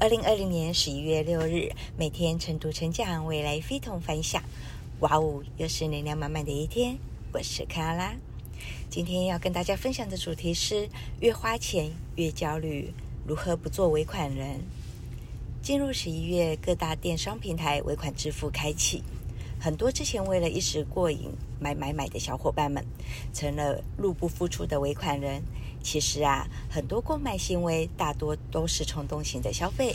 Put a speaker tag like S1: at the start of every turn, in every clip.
S1: 二零二零年十一月六日，每天晨读晨讲，未来非同凡响。哇哦，又是能量满满的一天。我是克拉拉，今天要跟大家分享的主题是：越花钱越焦虑，如何不做尾款人？进入十一月，各大电商平台尾款支付开启，很多之前为了一时过瘾买买买的小伙伴们，成了入不敷出的尾款人。其实啊，很多购买行为大多都是冲动型的消费，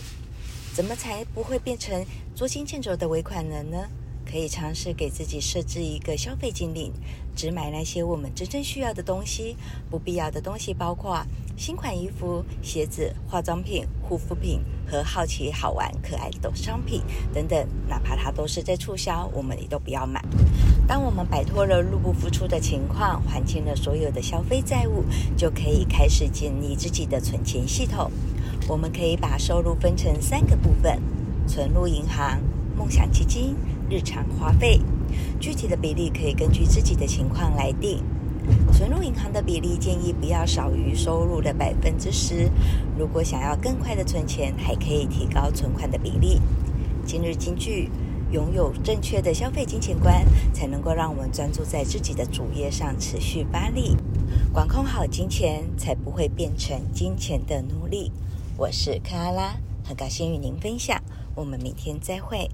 S1: 怎么才不会变成捉襟见肘的尾款人呢？可以尝试给自己设置一个消费禁令，只买那些我们真正需要的东西，不必要的东西包括新款衣服、鞋子、化妆品、护肤品和好奇、好玩、可爱的商品等等，哪怕它都是在促销，我们也都不要买。当我们摆脱了入不敷出的情况，还清了所有的消费债务，就可以开始建立自己的存钱系统。我们可以把收入分成三个部分：存入银行、梦想基金。日常花费，具体的比例可以根据自己的情况来定。存入银行的比例建议不要少于收入的百分之十。如果想要更快的存钱，还可以提高存款的比例。今日金句：拥有正确的消费金钱观，才能够让我们专注在自己的主业上，持续发力。管控好金钱，才不会变成金钱的奴隶。我是克拉拉，很高兴与您分享。我们明天再会。